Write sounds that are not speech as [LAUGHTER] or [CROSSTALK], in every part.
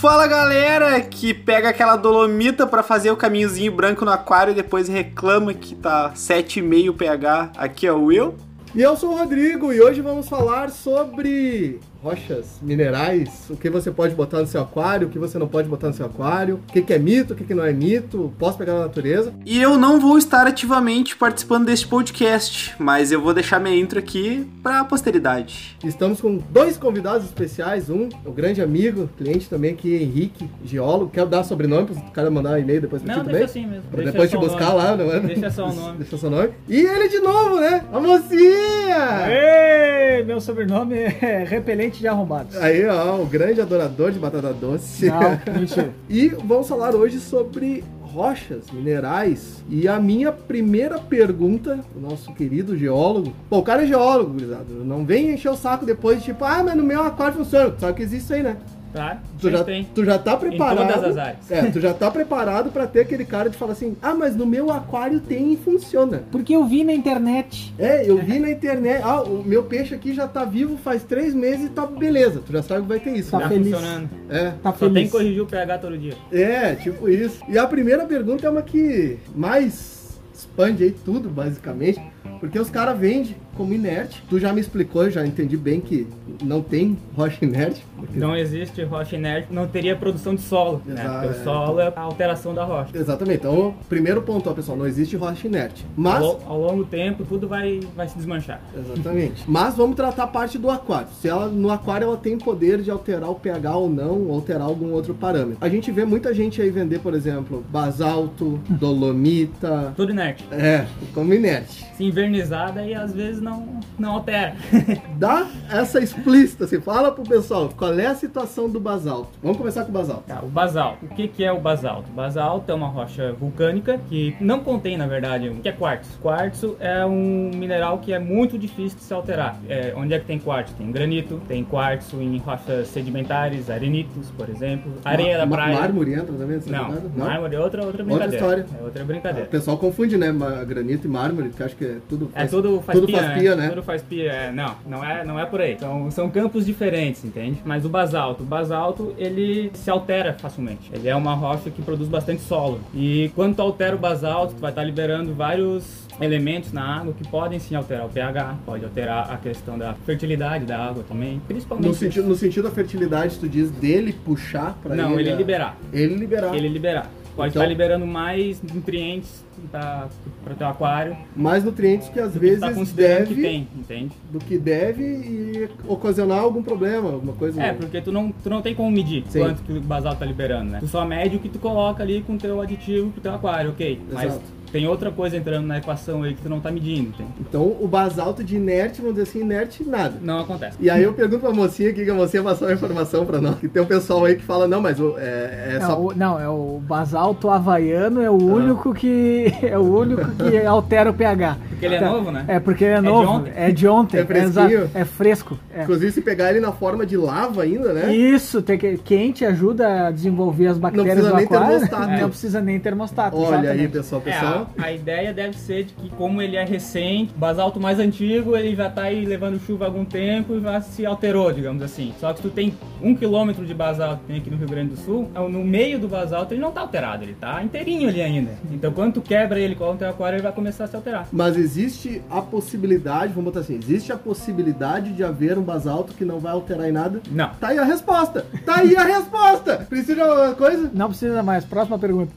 Fala galera que pega aquela dolomita pra fazer o caminhozinho branco no aquário e depois reclama que tá 7,5 pH. Aqui é o Will. E eu sou o Rodrigo e hoje vamos falar sobre rochas, minerais, o que você pode botar no seu aquário, o que você não pode botar no seu aquário, o que, que é mito, o que, que não é mito, posso pegar na natureza. E eu não vou estar ativamente participando deste podcast, mas eu vou deixar minha intro aqui pra posteridade. Estamos com dois convidados especiais, um, o grande amigo, cliente também aqui, Henrique, geólogo. Quer dar sobrenome para o cara mandar um e-mail depois Não, ti deixa também? assim mesmo. Pra Deixa depois te só o buscar nome. lá, não é? Deixa só o [LAUGHS] nome. Deixa seu nome. E ele de novo, né? A mocinha! Ei, meu sobrenome é Repelente de Arrombados. Aí, ó, o grande adorador de batata doce. Não, mentira. [LAUGHS] E vamos falar hoje sobre rochas, minerais. E a minha primeira pergunta, o nosso querido geólogo. Pô, o cara é geólogo, gurizada. Não vem encher o saco depois, tipo, ah, mas no meu aquário funciona. Sabe que existe isso aí, né? Tá? Tu já, tem. tu já tá preparado. todas as áreas. É, tu já tá preparado pra ter aquele cara de falar assim: ah, mas no meu aquário tem e funciona. Porque eu vi na internet. É, eu [LAUGHS] vi na internet. Ah, o meu peixe aqui já tá vivo faz três meses e tá beleza. Tu já sabe que vai ter isso. Tá Já né? feliz. funcionando. É. Tá Só feliz. tem que corrigir o pH todo dia. É, tipo isso. E a primeira pergunta é uma que mais expande aí tudo, basicamente. Porque os caras vendem como inerte. Tu já me explicou, eu já entendi bem que não tem rocha inerte. porque- Não existe rocha inerte, não teria produção de solo. Né? Exato, Porque é. o solo é a alteração da rocha. Exatamente. Então, primeiro ponto, ó, pessoal, não existe rocha inerte. Ao, Mas. lo- ao longo do tempo, tudo vai, vai se desmanchar. Exatamente. Mas vamos tratar a parte do aquário. Se ela no aquário ela tem poder de alterar o pH ou não, ou alterar algum outro parâmetro. A gente vê muita gente aí vender, por exemplo, basalto, dolomita. Tudo inerte. É, como inerte. Se invernizada e às vezes não, não altera. [LAUGHS] Dá essa explícita, assim, fala pro pessoal qual é a situação do basalto. Vamos começar com o basalto. Tá, o basalto. O que, que é o basalto? O basalto é uma rocha vulcânica que não contém, na verdade, o que é quartzo. Quartzo é um mineral que é muito difícil de se alterar. É, onde é que tem quartzo? Tem granito, tem quartzo em rochas sedimentares, arenitos, por exemplo, areia da Ma- praia. Mármore entra também? Não, jogada? mármore é outra, outra brincadeira. história. É outra O brincadeira. pessoal confunde, né? Granito e mármore, que acho que é tudo É faz, tudo faz tudo faz pia, né? Tudo faz pia, é, não, não é, não é por aí. Então, são campos diferentes, entende? Mas o basalto, o basalto, ele se altera facilmente. Ele é uma rocha que produz bastante solo. E quando tu altera o basalto, tu vai estar liberando vários elementos na água que podem sim alterar o pH, pode alterar a questão da fertilidade da água também, principalmente. No sentido, no sentido da fertilidade, tu diz dele puxar pra não, ele. ele liberar. Ele liberar. Ele liberar. Pode Então- estar liberando mais nutrientes para o teu aquário Mais nutrientes que às que tu vezes tá considerando deve, que tem, entende? do que deve e ocasionar algum problema, alguma coisa. É, porque tu não, tu não tem como medir Sim. quanto que o basalto tá liberando, né? Tu só mede o que tu coloca ali com o teu aditivo pro teu aquário, ok. Mas Exato. Tem outra coisa entrando na equação aí que tu não tá medindo, entende? Então o basalto de inerte, vamos dizer assim, inerte nada. Não acontece. E aí eu pergunto pra mocinha aqui, que a mocinha passou a informação pra nós. Que tem um pessoal aí que fala, não, mas o- é, é Não, só... o, não, é o basalto havaiano, é o Ah. único que [LAUGHS] é o único que altera o pH. Porque ele é Tá. novo, né? É porque ele é de novo, ontem. é de ontem, É fresquinho. exato, é fresco. é. Inclusive se pegar ele na forma de lava ainda, né? Isso, tem que, quente ajuda a desenvolver as bactérias precisa do nem aquário. termostato. Não precisa nem termostato. Olha aí, exatamente. pessoal, É, pessoal. a, a ideia deve ser de que como ele é recente, basalto mais antigo, ele já tá aí levando chuva há algum tempo e já se alterou, digamos assim. Só que tu tem um quilômetro de basalto que tem aqui no Rio Grande do Sul, no meio do basalto ele não tá alterado, ele tá inteirinho ali ainda. Então quando tu quebra ele com o teu aquário, ele vai começar a se alterar. Mas existe a possibilidade, vamos botar assim, existe a possibilidade de haver um basalto que não vai alterar em nada? Não. Tá aí a resposta! Tá aí a resposta! [LAUGHS] Precisa de alguma coisa? Não precisa mais. Próxima pergunta.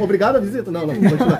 Obrigado a visita? Não, não, vou continuar.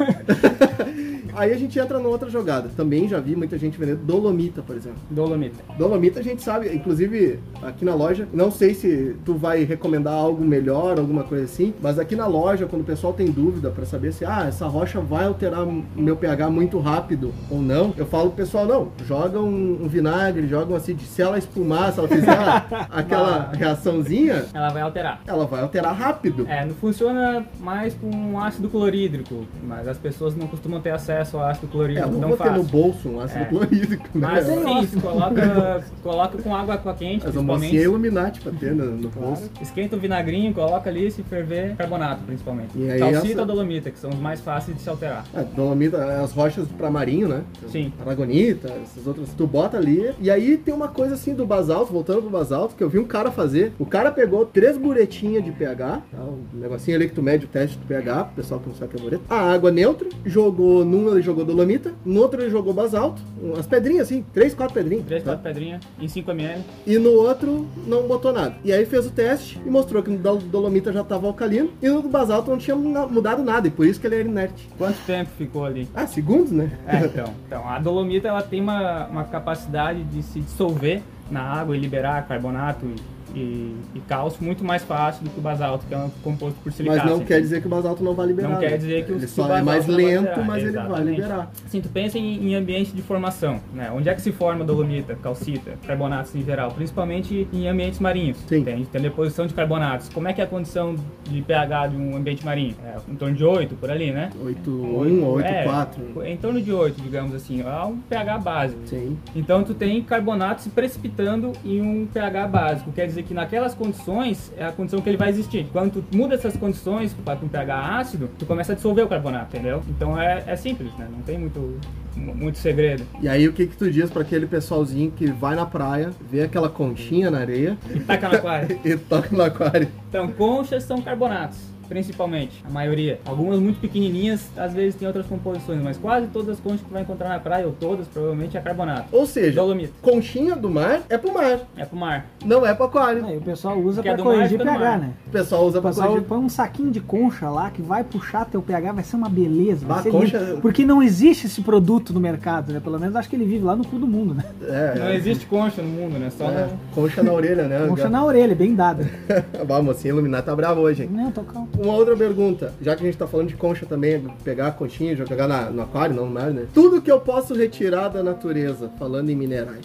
[LAUGHS] Aí a gente entra numa outra jogada. Também já vi muita gente vendendo dolomita, por exemplo. Dolomita. Dolomita a gente sabe, inclusive aqui na loja, não sei se tu vai recomendar algo melhor, alguma coisa assim, mas aqui na loja, quando o pessoal tem dúvida pra saber se ah, essa rocha vai alterar o meu pH muito rápido ou não, eu falo pro pessoal, não, joga um, um vinagre, joga um acid, se ela espumar, se ela fizer [LAUGHS] aquela reaçãozinha, Ela vai alterar. ela vai alterar rápido. É, não funciona mais com ácido clorídrico, mas as pessoas não costumam ter acesso acesso ao ácido clorídrico É, não tão vou ter no fácil. bolso um ácido É. clorídrico, né? Mas sim, se coloca, coloca com água aqua quente, Mas a mocinha é principalmente. Illuminati pra ter no, no bolso. Esquenta o vinagrinho, coloca ali, se ferver, carbonato principalmente. E aí Calcita essa- ou dolomita, que são os mais fáceis de se alterar. É, dolomita, as rochas pra marinho, né? Sim. Aragonita, essas outras. Tu bota ali. E aí tem uma coisa assim do basalto, voltando pro basalto, que eu vi um cara fazer. O cara pegou três buretinhas de pH, tá? um negocinho ali que tu mede o teste do pH, pro pessoal que não sabe o que é bureta. A água neutra, jogou num ele jogou dolomita, no outro ele jogou basalto, umas pedrinhas assim, três, quatro pedrinhas. 3, tá? 4 pedrinhas em 5ml. E no outro não botou nada. E aí fez o teste e mostrou que no do- dolomita já tava alcalino e no basalto não tinha mudado nada, e por isso que ele era inerte. Quanto tempo ficou ali? Ah, segundos, né? É, então. Então, a dolomita ela tem uma, uma capacidade de se dissolver na água e liberar carbonato e, e, e cálcio muito mais fácil do que o basalto, que é um composto por silicato. Mas não assim. quer dizer que o basalto não vai liberar. Não quer né? dizer que o ele só é mais lento, mas ele vai exatamente. liberar. Assim, tu pensa em, em ambiente de formação, né? Onde é que se forma dolomita, calcita, carbonatos em geral? Principalmente em ambientes marinhos. Sim. Tem, tem deposição de carbonatos. Como é que é a condição de pH de um ambiente marinho? É em torno de 8, por ali, né? 8,1 ou É, 8,4. em torno de 8, digamos assim. É um pH básico. Sim. Então tu tem carbonato se precipitando em um pH básico. Quer dizer que naquelas condições é a condição que ele vai existir. Quando tu muda essas condições para um pH ácido, tu começa a dissolver o carbonato, entendeu? Então é, é simples, né? Não tem muito, muito segredo. E aí o que que tu diz pra aquele pessoalzinho que vai na praia, vê aquela conchinha na areia E taca no aquário. [LAUGHS] e toca no aquário? Então, conchas são carbonatos. Principalmente, a maioria. Algumas muito pequenininhas, às vezes tem outras composições, mas quase todas as conchas que tu vai encontrar na praia, ou todas, provavelmente é carbonato. Ou seja, Dolomita. conchinha do mar é pro mar, É pro mar. não é pro aquário. Aí o pessoal usa Que é pra mar, corrigir do pH, mar. né? O pessoal usa O pra pessoal corrigir. põe um saquinho de concha lá que vai puxar teu pH, vai ser uma beleza. Vai ser concha- lindo. Porque não existe esse produto no mercado, né? Pelo menos acho que ele vive lá no cu do mundo, né? É, Não existe concha no mundo, né? Só é, no... concha na orelha, né? Concha na orelha, bem dada. [LAUGHS] Bah, mocinha Illuminati tá bravo hoje, hein? Não, tô calmo. Uma outra pergunta, já que a gente tá falando de concha também, pegar a conchinha, jogar na- no aquário, não no mar, né? Tudo que eu posso retirar da natureza, falando em minerais,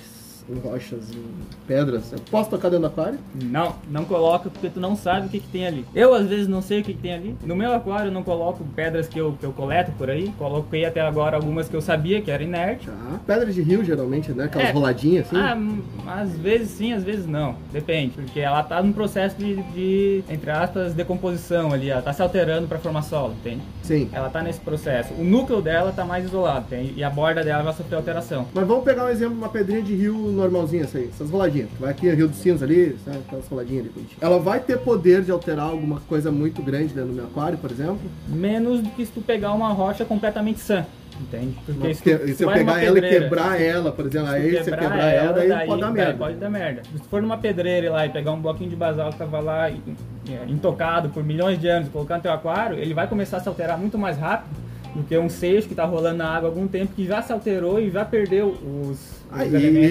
em rochas, em pedras, eu posso tocar dentro do aquário? Não, não coloca porque tu não sabe o que, que tem ali. Eu às vezes não sei o que, que tem ali. No meu aquário eu não coloco pedras que eu, que eu coleto por aí. Coloquei até agora algumas que eu sabia que era inerte. Tá. Pedra de rio, geralmente, né? Aquelas É. roladinhas assim. Ah, hum, às vezes sim, às vezes não. Depende, porque ela tá num processo de, de, entre aspas, decomposição ali. Ela tá se alterando para formar solo, entende? Sim. Ela tá nesse processo. O núcleo dela tá mais isolado, entende? E a borda dela vai sofrer alteração. Mas vamos pegar um exemplo, uma pedrinha de rio normalzinha, essa aí, essas roladinhas. Vai aqui, Rio dos Sinos ali, sabe? Aquelas roladinhas ali. Ela vai ter poder de alterar alguma coisa muito grande dentro do meu aquário, por exemplo? Menos do que se tu pegar uma rocha completamente sã, entende? Porque Mas se, tu, e tu se eu pegar ela e quebrar ela, por exemplo, se aí tu você quebrar ela, daí, pode dar daí merda. Pode dar merda. Se tu for numa pedreira lá e pegar um bloquinho de basalto que tava lá e- é, intocado por milhões de anos e colocar no teu aquário, ele vai começar a se alterar muito mais rápido do que um seixo que tá rolando na água há algum tempo que já se alterou e já perdeu os,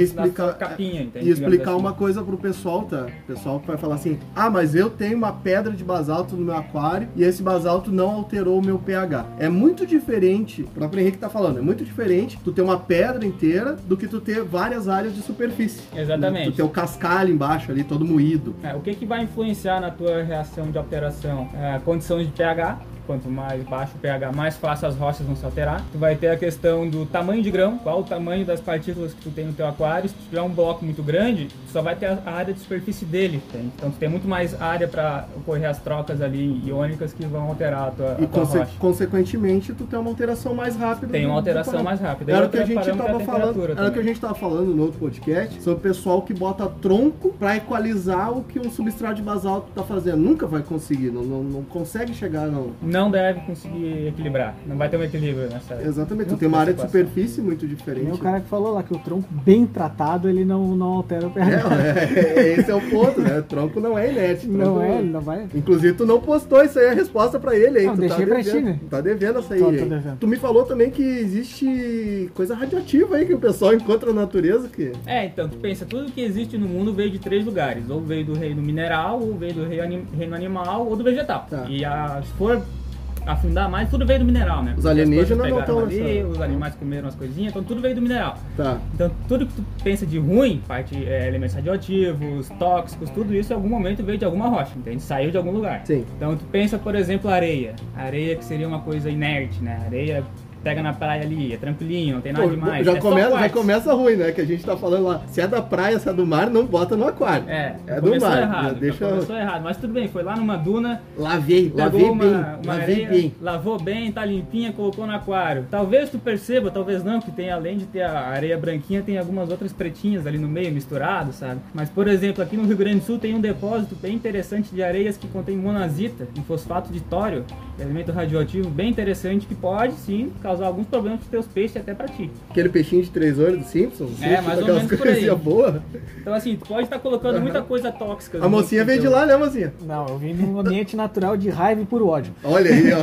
explicar, capinha, entende? e explicar Digamos uma assim. coisa pro pessoal, tá? O pessoal que vai falar assim: ah, mas eu tenho uma pedra de basalto no meu aquário e esse basalto não alterou o meu pH. É muito diferente, o próprio Henrique tá falando, é muito diferente tu ter uma pedra inteira do que tu ter várias áreas de superfície. Exatamente. Tu ter o cascalho embaixo ali, todo moído. É, o que, que vai influenciar na tua reação de alteração? É, condições de pH. Quanto mais baixo o pH, mais fácil as rochas vão se alterar. Tu vai ter a questão do tamanho de grão, qual o tamanho das partículas que tu tem no teu aquário. Se tu tiver um bloco muito grande, tu só vai ter a a área de superfície dele. entende? Então tu tem muito mais área para ocorrer as trocas ali iônicas que vão alterar a tua, a E tua conse- rocha. consequentemente tu tem uma alteração mais rápida. Tem uma alteração mais rápida. Era o que a gente parâmetro é a tava falando. Era o que a gente tava falando no outro podcast sobre o pessoal que bota tronco pra equalizar o que um substrato de basalto tá fazendo. Nunca vai conseguir, não, não, não consegue chegar não. Não deve conseguir equilibrar. Não vai ter um equilíbrio nessa Exatamente, tu tem uma área de superfície muito Tem diferente. o cara que falou lá que o tronco bem tratado, ele não, não altera o pH. É, é, esse é o ponto, né? Tronco não é inerte. Não é, ele não vai. Inclusive, tu não postou isso aí, a resposta pra ele aí. Não, tu deixei tá pra devendo, ti, né? Tá devendo essa aí. Tô- tô hein? devendo. Tu me falou também que existe coisa radioativa aí que o pessoal encontra na natureza que... É, então, tu pensa, tudo que existe no mundo veio de três lugares. Ou veio do reino mineral, ou veio do reino animal, ou do vegetal. Tá. E a, se for afundar mais, tudo veio do mineral, né? Os alienígenas não pegaram tão ali, Os animais comeram as coisinhas, então tudo veio do mineral. Tá. Então, tudo que tu pensa de ruim, parte é, elementos radioativos, tóxicos, tudo isso em algum momento veio de alguma rocha, entende? Saiu de algum lugar. Sim. Então, tu pensa, por exemplo, areia. Areia que seria uma coisa inerte, né? Areia pega na praia ali, é tranquilinho, não tem nada Pô, demais. já, é começa, já começa ruim, né? Que a gente tá falando lá. Se é da praia, se é do mar, não bota no aquário. É, É do mar, errado. já deixa- Começou errado, mas tudo bem, foi lá numa duna, Lavei, lavei pegou bem. uma, uma lavei areia, bem. lavou bem, tá limpinha, colocou no aquário. Talvez tu perceba, talvez não, que tem além de ter a areia branquinha, tem algumas outras pretinhas ali no meio, misturado, sabe? Mas, por exemplo, aqui no Rio Grande do Sul tem um depósito bem interessante de areias que contém monazita, um fosfato de tório, elemento radioativo bem interessante que pode, sim, causar alguns problemas pros teus peixes até pra ti. Aquele peixinho de três olhos do Simpsons. É, mais ou menos por aí. boas. Então, assim, tu pode estar colocando muita coisa tóxica. A mocinha veio de lá, né, mocinha? Não, eu vim num ambiente natural de raiva e puro ódio. Olha aí, ó.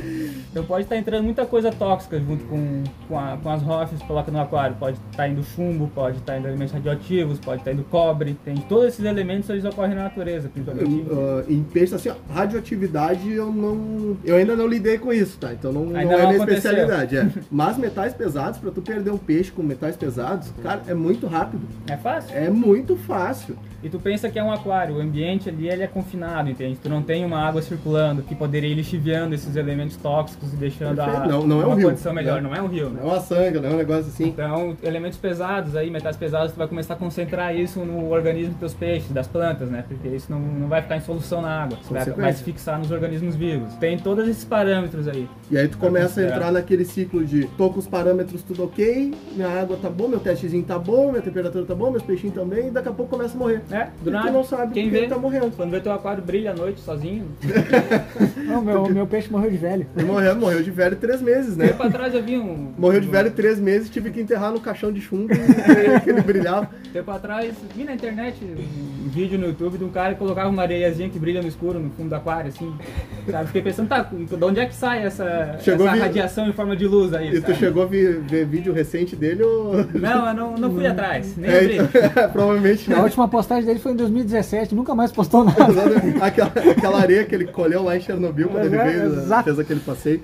[LAUGHS] Então pode estar entrando muita coisa tóxica junto com, com, a- com as rochas que coloca no aquário. Pode estar indo chumbo, pode estar indo elementos radioativos, pode estar indo cobre. Tem todos esses elementos eles ocorrem na natureza, principalmente. Ah, em peixe, assim, ó, radioatividade eu não. Eu ainda não lidei com isso, tá? Então não, não é não minha aconteceu. especialidade. É. [LAUGHS] Mas metais pesados, pra tu perder um peixe com metais pesados, cara, é muito rápido. É fácil. É muito fácil. E tu pensa que é um aquário, o ambiente ali ele é confinado, entende? Tu não tem uma água circulando que poderia ir lixiviando esses elementos tóxicos e deixando a, Perfeito. Não- não é um rio, condição melhor. né? Não é um rio, né? Não é uma sanga, não é um negócio assim. Então, elementos pesados aí, metais pesados, tu vai começar a concentrar isso no organismo dos teus peixes, das plantas, né? Porque isso não, não vai ficar em solução na água. Isso vai, se fixar nos organismos vivos. Tem todos esses parâmetros aí. E aí tu começa a entrar naquele ciclo de tô com os parâmetros tudo ok, minha água tá boa, meu testezinho tá bom, minha temperatura tá boa, meus peixinhos também, e daqui a pouco começa a morrer. É, E do tu nada. não sabe Quem porque vê, ele tá morrendo. Quando vê teu aquário brilha à noite sozinho. [LAUGHS] Não, meu, meu peixe morreu de velho. Ele morreu, morreu de velho três meses, né? Tempo atrás eu vi um. Morreu de velho três meses, tive que enterrar no caixão de chumbo [LAUGHS] que ele brilhava. Tempo atrás, vi na internet um vídeo no YouTube de um cara que colocava uma areiazinha que brilha no escuro no fundo do aquário, assim. Sabe? Fiquei pensando, tá, de onde é que sai essa, Chegou essa a vir- radiação em forma de luz aí? E tu sabe? chegou a ver, ver vídeo recente dele ou. Não, eu não, não fui atrás, nem É, abri. então, [LAUGHS] provavelmente A não. última postagem dele foi em 2017, nunca mais postou nada. aquela, aquela areia que ele colheu lá em Chernobyl quando ele É, veio, exato. fez aquele passeio.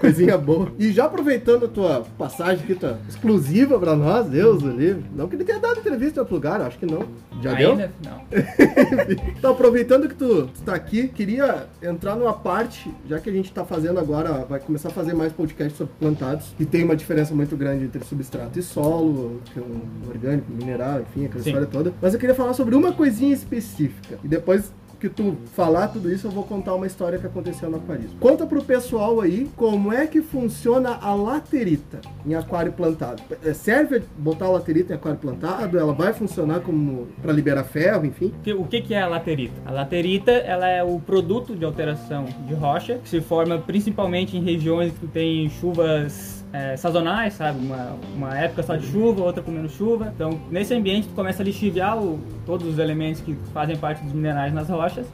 Coisinha boa. E já aproveitando a tua passagem aqui, tua exclusiva pra nós, Deus do livre. Não que ele tenha dado entrevista em outro lugar, acho que não. Já deu? Ainda? Não. [LAUGHS] Então, aproveitando que tu, tu tá aqui, queria entrar numa parte, já que a gente tá fazendo agora, vai começar a fazer mais podcasts sobre plantados, e tem uma diferença muito grande entre substrato e solo, que é um orgânico, mineral, enfim, aquela Sim. história toda. Mas eu queria falar sobre uma coisinha específica. E depois que tu falar tudo isso, eu vou contar uma história que aconteceu no aquarismo. Conta pro pessoal aí como é que funciona a laterita em aquário plantado. É, Serve botar a laterita em aquário plantado? Ela vai funcionar como para liberar ferro, enfim? O que, que é a laterita? A laterita ela é o produto de alteração de rocha que se forma principalmente em regiões que tem chuvas é, sazonais, sabe? Uma, uma época só de chuva, outra com menos chuva. Então, nesse ambiente, tu começa a lixiviar o- todos os elementos que fazem parte dos minerais nas rochas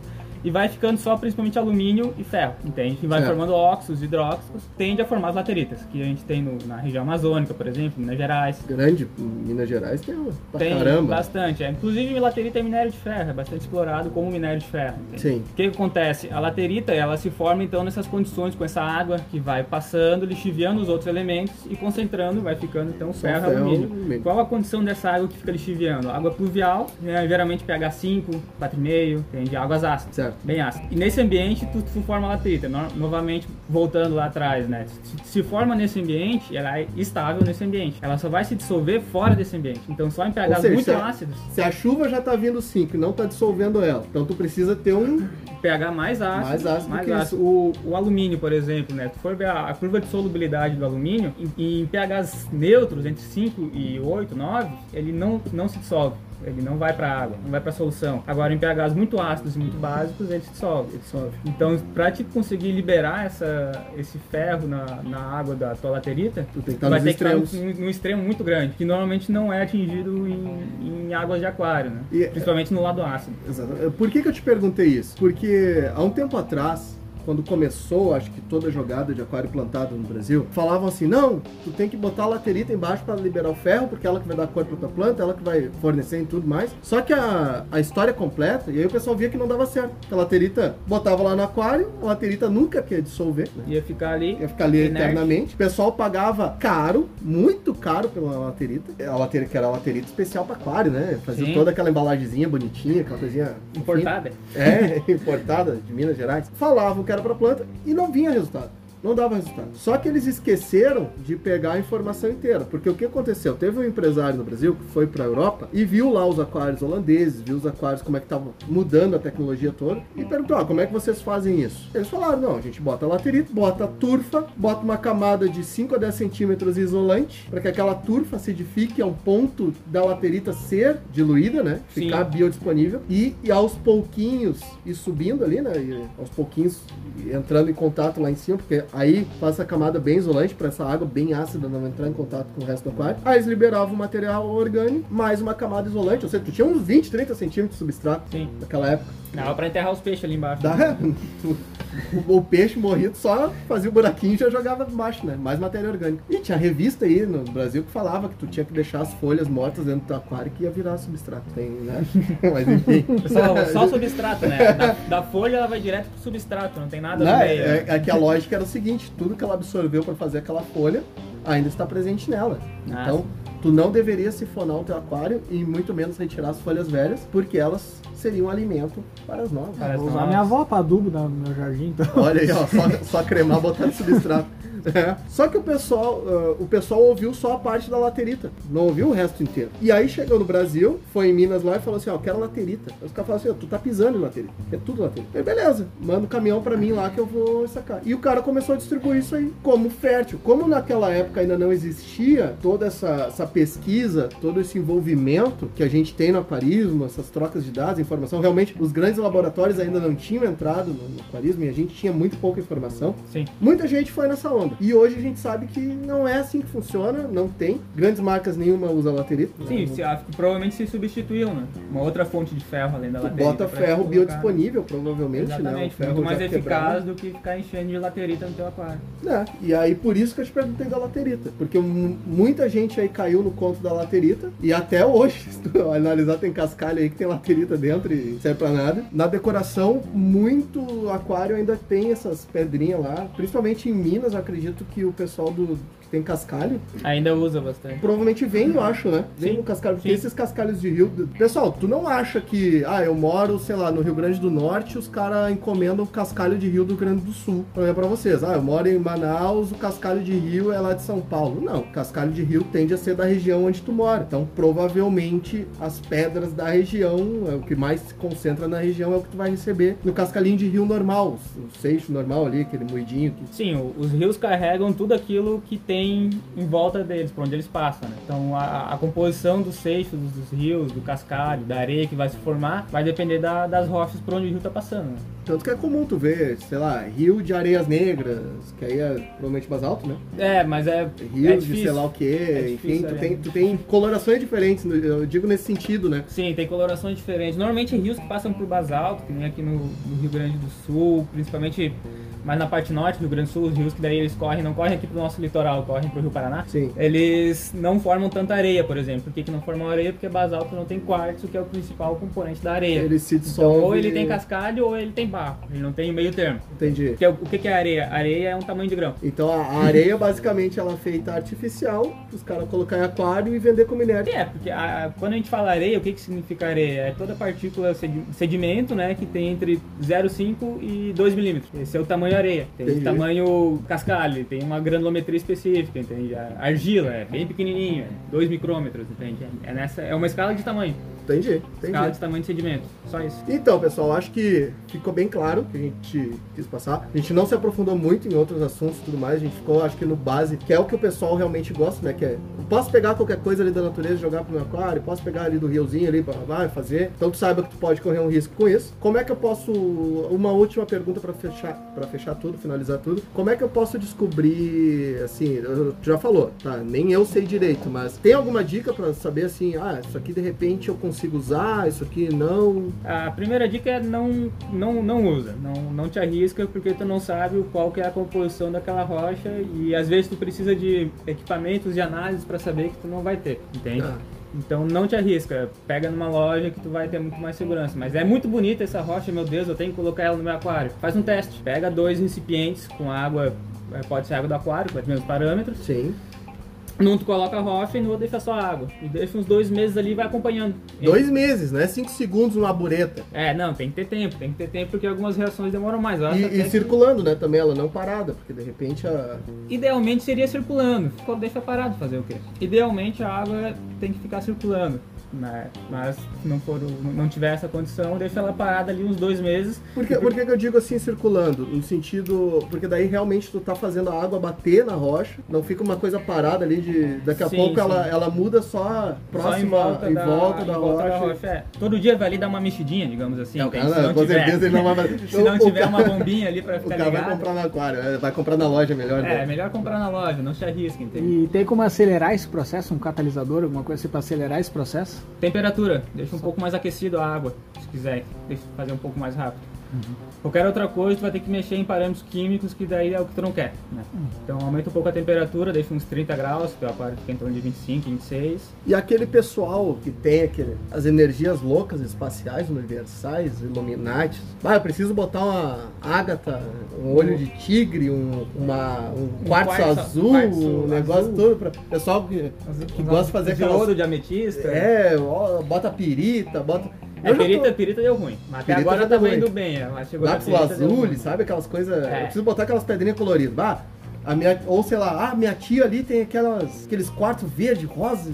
e vai ficando só principalmente alumínio e ferro, entende? E vai Certo. formando óxidos, hidróxidos, tende a formar as lateritas, que a gente tem no- na região amazônica, por exemplo, Minas Gerais. grande, Minas Gerais tem uma pra Tem caramba. bastante. É. Inclusive, laterita é minério de ferro, é bastante explorado como minério de ferro. entende? Sim. O que, que acontece? A laterita ela se forma então nessas condições com essa água que vai passando, lixiviando os outros elementos e concentrando, vai ficando então ferro e ferro, alumínio. alumínio. Qual a condição dessa água que fica lixiviando? Água pluvial, né, geralmente pH 5, 4,5, tem de águas ácidas. Certo. Bem ácido. E nesse ambiente tu, tu forma a laterita. No- novamente, voltando lá atrás, né? Se, se forma nesse ambiente, ela é estável nesse ambiente. Ela só vai se dissolver fora desse ambiente. Então só em pHs seja, muito se a- ácidos, Se a chuva já tá vindo 5 e não tá dissolvendo ela, então tu precisa ter um. pH mais ácido. Mais ácido que ácido. O, o alumínio, por exemplo, né? Se for ver a, a curva de solubilidade do alumínio, em, em pHs neutros, entre 5 e 8, 9, ele não, não se dissolve. Ele não vai para água, não vai para solução. Agora, em pHs muito ácidos e muito básicos, ele dissolve. Ele dissolve. Então, para te conseguir liberar essa, esse ferro na, na água da tua laterita, Tu tem que estar vai ter que estar extremos. num, num extremo muito grande, que normalmente não é atingido em, em águas de aquário, né? E- Principalmente no lado ácido. Exato. Por que, que eu te perguntei isso? Porque há um tempo atrás, quando começou, acho que toda a jogada de aquário plantado no Brasil, falavam assim: não, tu tem que botar a laterita embaixo para liberar o ferro, porque ela que vai dar cor pra tua planta, ela que vai fornecer e tudo mais. Só que a, a história completa, e aí o pessoal via que não dava certo. A laterita botava lá no aquário, a laterita nunca quer dissolver, né? Ia ficar ali. ia ficar ali Inerte. eternamente. O pessoal pagava caro, muito caro pela laterita. A laterita que era a laterita especial para aquário, né? Fazia Sim. toda aquela embalagenzinha bonitinha, aquela coisinha Importada. é, [LAUGHS] importada de Minas Gerais. Falavam que para planta e não vinha resultado. Não dava resultado. Só que eles esqueceram de pegar a informação inteira. Porque o que aconteceu? Teve um empresário no Brasil que foi pra Europa e viu lá os aquários holandeses, viu os aquários como é que tava mudando a tecnologia toda e perguntou: ah, como é que vocês fazem isso? Eles falaram: não, a gente bota laterite, bota turfa, bota uma camada de 5 a 10 centímetros isolante para que aquela turfa acidifique a um ponto da laterita ser diluída, né? Sim. Ficar biodisponível e, e aos pouquinhos ir subindo ali, né? E aos pouquinhos entrando em contato lá em cima, porque aí faz essa camada bem isolante para essa água bem ácida não entrar em contato com o resto do aquário. Aí eles liberavam o material orgânico, mais uma camada isolante, ou seja, tu tinha uns 20, 30 centímetros de substrato Sim. naquela época. Dava pra enterrar os peixes ali embaixo. Dá, [LAUGHS] o, o peixe morrido só fazia o buraquinho e já jogava embaixo, né? Mais matéria orgânica. E tinha revista aí no Brasil que falava que tu tinha que deixar as folhas mortas dentro do teu aquário que ia virar substrato. Tem, né? [LAUGHS] Mas enfim. Só, só [LAUGHS] substrato, né? Da, da folha ela vai direto pro substrato, não tem nada Não, no meio. é- é que a lógica era o seguinte: tudo que ela absorveu para fazer aquela folha ainda está presente nela. Ah, Então, tu não deveria sifonar o teu aquário e muito menos retirar as folhas velhas, porque elas seriam alimento para as novas. Para as Vou usar novas. minha avó pra adubo no meu jardim, então. Olha aí, ó, só, [LAUGHS] só cremar, botar no substrato. É. Só que o pessoal, ah, o pessoal ouviu só a parte da laterita, não ouviu o resto inteiro. E aí chegou no Brasil, foi em Minas lá e falou assim, ó, quero laterita. Aí os caras falaram assim, ó, tu tá pisando em laterita, é tudo laterita. Aí beleza, manda o caminhão pra mim lá que eu vou sacar. E o cara começou a distribuir isso aí como fértil. Como naquela época ainda não existia toda essa, essa pesquisa, todo esse envolvimento que a gente tem no aquarismo, essas trocas de dados, informação, realmente os grandes laboratórios ainda não tinham entrado no, no aquarismo e a gente tinha muito pouca informação. Sim. Muita gente foi nessa onda. E hoje a gente sabe que não é assim que funciona, não tem. Grandes marcas nenhuma usa laterita. Sim, se, ah, provavelmente se substituiu, né? Uma outra fonte de ferro além da Tu laterita. bota ferro colocar. biodisponível, provavelmente, né? Exatamente, O ferro muito mais eficaz quebrado. do que ficar enchendo de laterita no teu aquário. É, e aí por isso que eu te perguntei da laterita. Porque mu- muita gente aí caiu no conto da laterita. E até hoje, [LAUGHS] se tu analisar, tem cascalho aí que tem laterita dentro e serve pra nada. Na decoração, muito aquário ainda tem essas pedrinhas lá. Principalmente em Minas, eu acredito que o pessoal do tem cascalho Ainda usa bastante. Provavelmente vem, eu acho, né? Vem Sim, no cascalho. Porque sim. esses cascalhos de rio. Pessoal, tu não acha que, ah, eu moro, sei lá, no Rio Grande do Norte, os caras encomendam cascalho de rio do Rio Grande do Sul. Pra pra vocês. Ah, eu moro em Manaus, o cascalho de rio é lá de São Paulo. Não, cascalho de rio tende a ser da região onde tu mora. Então, provavelmente, as pedras da região, é o que mais se concentra na região, é o que tu vai receber no cascalhinho de rio normal. O seixo normal ali, aquele moidinho que Sim, os rios carregam tudo aquilo que tem em volta deles, por onde eles passam, né? Então a, a composição dos seixos dos, rios, do cascalho, da areia que vai se formar, vai depender da- das rochas por onde o rio tá passando. né? Tanto que é comum tu ver, sei lá, rio de areias negras, que aí é provavelmente basalto, né? É, mas é, Rios é de sei lá o que, É enfim, tu é. tem, tu tem colorações diferentes, eu digo nesse sentido, né? Sim, tem colorações diferentes. Normalmente rios que passam por basalto, que nem aqui no, no Rio Grande do Sul, principalmente mais na parte norte do Rio Grande do Sul, os rios que daí eles correm, não correm aqui pro nosso litoral, correm pro Rio Paraná. Sim. Eles não formam tanta areia, por exemplo. Por que, que não formam areia? Porque basalto não tem quartzo, que é o principal componente da areia. Ele se Então, dissolve. ou ele tem cascalho ou ele tem barro. Ele não tem meio termo. Entendi. Porque, o que, que é areia? Areia é um tamanho de grão. Então a areia, basicamente, ela é feita artificial, os caras colocar em aquário e vender como inerte. É, porque a- quando a gente fala areia, o que, que significa areia? É toda partícula sedi- sedimento, né, que tem entre 0,5 e 2 milímetros. Esse é o tamanho areia. Tem Entendi. tamanho cascalho, tem uma granulometria específica, entende? A argila é bem pequenininho, 2 micrômetros, entende? É, nessa, é uma escala de tamanho, Entendi, escala entendi. de tamanho de sedimento, só isso. Então, pessoal, acho que ficou bem claro o que a gente quis passar. A gente não se aprofundou muito em outros assuntos e tudo mais, a gente ficou, acho que no base, que é o que o pessoal realmente gosta, né? Que é, posso pegar qualquer coisa ali da natureza e jogar pro meu aquário, posso pegar ali do riozinho ali, blá, fazer. Então tu saiba que tu pode correr um risco com isso. Como é que eu posso, uma última pergunta pra fechar, para fechar tudo, finalizar tudo. Como é que eu posso descobrir, assim, tu já falou, tá? Nem eu sei direito, mas tem alguma dica pra saber assim, ah, isso aqui de repente eu consigo usar, isso aqui não, A primeira dica é não, não, não usa, não, não te arrisca porque tu não sabe o qual que é a composição daquela rocha e às vezes tu precisa de equipamentos de análise para saber que tu não vai ter, entende? Ah. Então não te arrisca, pega numa loja que tu vai ter muito mais segurança. Mas é muito bonita essa rocha, meu Deus, eu tenho que colocar ela no meu aquário. Faz um teste, pega dois recipientes com água, eh, pode ser água do aquário, com os mesmos parâmetros, Sim. Num tu coloca a rocha e no outro deixa só água. E deixa uns dois meses ali e vai acompanhando. Dois meses, né? Cinco segundos numa bureta. É, não, tem que ter tempo, tem que ter tempo porque algumas reações demoram mais. E, e que- circulando, né? Também ela não parada, porque de repente a. Idealmente seria circulando. Deixa parado fazer o quê? Idealmente a água tem que ficar circulando. Né? Mas se não, for, o- não tiver essa condição, deixa ela parada ali uns dois meses. Por que, por que que eu digo assim circulando? No sentido. Porque daí realmente tu tá fazendo a água bater na rocha, não fica uma coisa parada ali de. Daqui a Sim, pouco sim. ela, ela muda só próxima Só em volta, em da, volta da em volta rocha. é. Todo dia vai ali dar uma mexidinha, digamos assim. Não, cara, se não com tiver, certeza ele não vai se não o tiver cara- uma bombinha ali pra O ficar cara vai ligado. comprar no aquário, é, vai comprar na loja melhor. É, é né? melhor comprar na loja, não se arrisca, entende? E tem como acelerar esse processo, um catalisador, alguma coisa assim pra acelerar esse processo? Temperatura, deixa um pouco mais aquecido a água, se quiser, deixa fazer um pouco mais rápido. Uhum. Qualquer outra coisa, tu vai ter que mexer em parâmetros químicos, que daí é o que tu não quer. Né? Uhum. Então aumenta um pouco a temperatura, deixa uns 30 graus, que o aquário fica em torno de 25, 26. E aquele pessoal que tem aquele, as energias loucas espaciais, universais, Illuminati. Ah, eu preciso botar uma ágata, um olho de tigre, um, uma, um quartzo, quartzo- azul, quartzo um negócio azul. todo para pessoal que, que gosta de fazer ouro, de ametista. É, bota pirita, bota... É, já tô- perita, perita deu ruim. Mas até Perita agora tá indo bem. é, Mas chegou Lápis perita, azul, sabe? Aquelas coisas. É. Eu preciso botar aquelas pedrinhas coloridas. Ah, a minha, ou sei lá, ah, minha tia ali tem aquelas, aqueles quartos verde, rosa,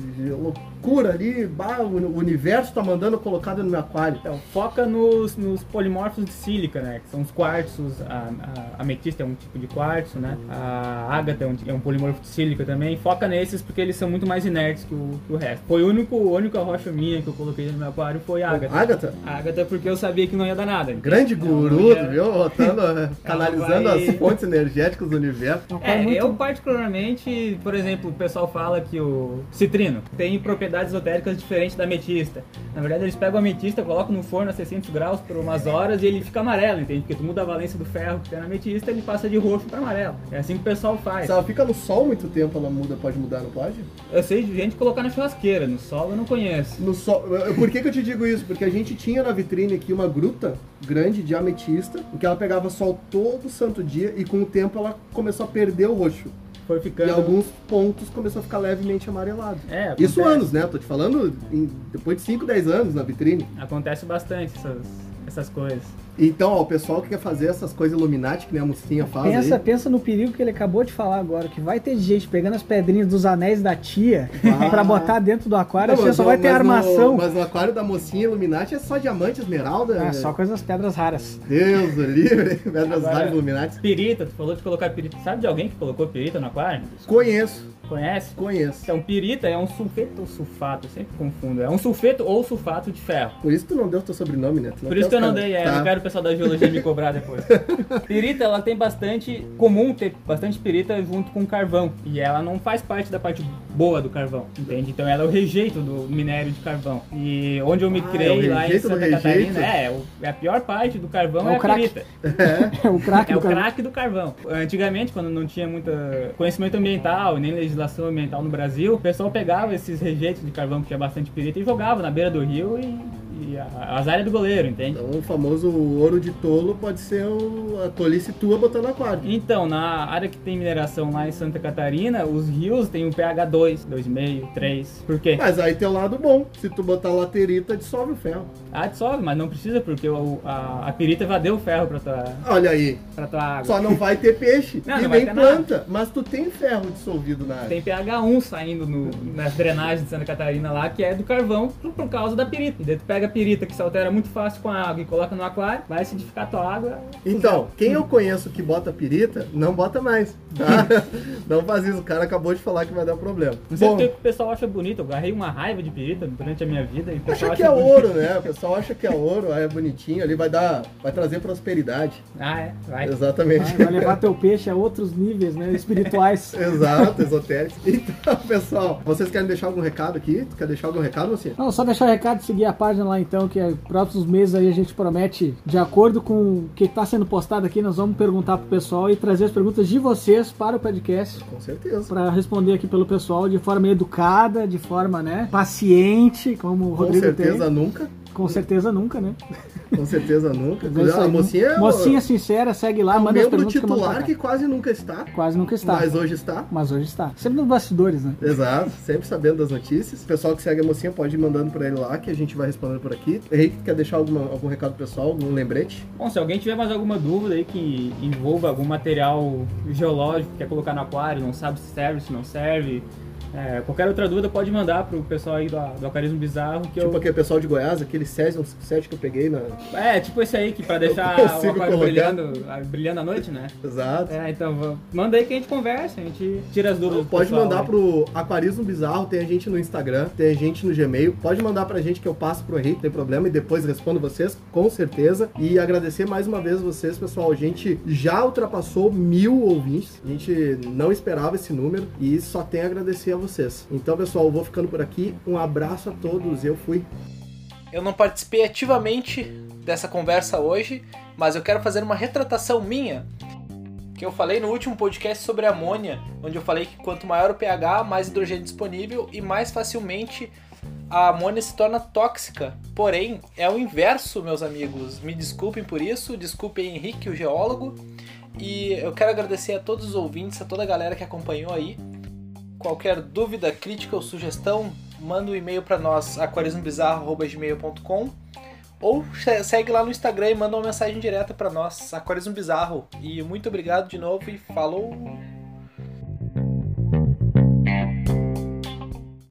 loucura ali. Bah, o universo tá mandando colocado no meu aquário. Então, foca nos, nos polimorfos de sílica, né? Que são os quartzos, a, a ametista é um tipo de quartzo, né? A ágata é um, é um polimorfo de sílica também. Foca nesses porque eles são muito mais inertes que o, que o resto. Foi o único, a única rocha minha que eu coloquei no meu aquário foi a ágata. Ágata, ágata porque eu sabia que não ia dar nada. grande [LAUGHS] Ela guru, ia- viu? Botando, eh, canalizando vai- as fontes energéticas do universo. É aquário É, muito- eu particularmente, por exemplo, o pessoal fala que o citrino tem propriedades esotéricas diferentes da ametista. Na verdade, eles pegam a ametista, colocam no forno a 600 graus por umas horas e ele fica amarelo, entende? Porque tu muda a valência do ferro que tem na ametista, ele passa de roxo para amarelo. É assim que o pessoal faz. Se ela fica no sol muito tempo, ela muda, pode mudar, não pode? Eu sei de gente colocar na churrasqueira, no solo eu não conheço. No sol. Por que, que eu te digo isso? Porque a gente tinha na vitrine aqui uma gruta grande de ametista, em que ela pegava sol todo santo dia e com o tempo ela começou a perder o roxo. Foi E ficando. alguns pontos começou a ficar levemente amarelado. É, Isso acontece. anos, né? Tô te falando em- depois de 5, 10 anos na vitrine. Acontece bastante essas, essas coisas. Então, ó, o pessoal que quer fazer essas coisas Illuminati, que nem a mocinha faz Pensa, aí. pensa no perigo que ele acabou de falar agora, que vai ter gente pegando as pedrinhas dos anéis da tia Ah. pra botar dentro do aquário, Não, mas só o- vai ter armação. No, mas no aquário da mocinha Illuminati é só diamante, esmeralda. É, só com essas pedras raras. Deus do livre, [LAUGHS] pedras Agora- raras Illuminati. Pirita, tu falou de colocar pirita. Sabe de alguém que colocou pirita no aquário? Conheço, Conhece? conheço. Então, pirita é um sulfeto ou sulfato, eu sempre confundo. É um sulfeto ou sulfato de ferro. Por isso tu não deu teu sobrenome, né? Por isso que eu não dei, é, Tá. não quero o pessoal da geologia me cobrar depois. [LAUGHS] pirita, ela tem bastante, comum ter bastante pirita junto com carvão. E ela não faz parte da parte boa do carvão, entende? Então ela é o rejeito do minério de carvão. E onde eu me Ah, criei é lá em Santa? Catarina, é, é a pior parte do carvão É é, o a crack. pirita. [LAUGHS] É o craque É do o do carvão. Antigamente, quando não tinha muito conhecimento ambiental e nem legislação ambiental no Brasil, o pessoal pegava esses rejeitos de carvão que tinha bastante pirita e jogava na beira do rio e, e a- as áreas do goleiro, entende? Então o famoso ouro de tolo pode ser o- a tolice tua botando aquário. Então, na área que tem mineração lá em Santa Catarina, os rios têm um pH 2, 2,5, 3. Por quê? Mas aí tem o lado bom. Se tu botar laterita, dissolve o ferro. Ah, dissolve, mas não precisa, porque o- a, a pirita já deu ferro pra tua, Olha aí. pra tua água. Só não vai ter peixe Não, e não nem planta. Mas tu tem ferro dissolvido na água. Tem pH 1 saindo no- nas drenagens de Santa Catarina lá, que é do carvão por, por causa da pirita. E daí tu pega a pirita que se altera muito fácil com a água e coloca no aquário, vai acidificar tua água. Então, quem eu conheço que bota pirita, não bota mais. Tá? [LAUGHS] não faz isso. O cara acabou de falar que vai dar problema. Não sei Bom, porque o pessoal acha bonito, eu agarrei uma raiva de pirita durante a minha vida e o acha que acha é bonito. ouro, né? O pessoal acha que é ouro, aí é bonitinho, ali vai dar, vai trazer prosperidade. Ah, é, vai. Exatamente. Vai, vai levar teu peixe a outros níveis, né? Espirituais. [LAUGHS] Exato, esotérico. Então, pessoal, vocês querem deixar algum recado aqui? Tu quer deixar algum recado, você? Não, só deixar o recado e seguir a página lá então, que é, próximos meses aí a gente promete, de acordo com o que está sendo postado aqui, nós vamos perguntar pro pessoal e trazer as perguntas de vocês para o podcast. Com certeza. Para responder aqui pelo pessoal de forma educada, de forma, né, paciente, como o Com Rodrigo certeza tem. nunca. Com certeza nunca, né? Com certeza nunca. Isso a aí. mocinha é Mocinha sincera, segue lá, é manda as perguntas que eu mando titular cá. que quase nunca está, Quase nunca está. mas hoje está. Mas hoje está. Sempre nos bastidores, né? Exato, sempre sabendo das notícias. O pessoal que segue a mocinha pode ir mandando pra ele lá, que a gente vai respondendo por aqui. Henrique, quer deixar alguma, algum recado pessoal, algum lembrete? Bom, se alguém tiver mais alguma dúvida aí que envolva algum material geológico, quer colocar no aquário, não sabe se serve, se não serve, é, qualquer outra dúvida pode mandar pro pessoal aí do, do Aquarismo Bizarro, que Tipo eu... aquele pessoal de Goiás, aquele Cesium 7 que eu peguei na. É, tipo esse aí, que pra deixar o aquário colocar. brilhando, brilhando à noite, né? Exato. É, então manda aí que a gente conversa, a gente tira as dúvidas. do Pode pessoal mandar aí. pro Aquarismo Bizarro, tem a gente no Instagram, tem a gente no Gmail. Pode mandar pra gente que eu passo pro Henrique, tem problema, e depois respondo vocês, com certeza. E agradecer mais uma vez vocês, pessoal. A gente já ultrapassou mil ouvintes. A gente não esperava esse número e só tem a agradecer a vocês. Então, pessoal, eu vou ficando por aqui. Um abraço a todos. Eu fui. Eu não participei ativamente dessa conversa hoje, mas eu quero fazer uma retratação minha. Que eu falei no último podcast sobre amônia, onde eu falei que quanto maior o pH, mais hidrogênio disponível e mais facilmente a amônia se torna tóxica. Porém, é o inverso, meus amigos. Me desculpem por isso, desculpem Henrique, o geólogo. E eu quero agradecer a todos os ouvintes, a toda a galera que acompanhou aí. Qualquer dúvida, crítica ou sugestão, manda um e-mail para nós, aquarismobizarro.gmail.com ou se- segue lá no Instagram e manda uma mensagem direta para nós, Aquarismo Bizarro. E muito obrigado de novo e falou!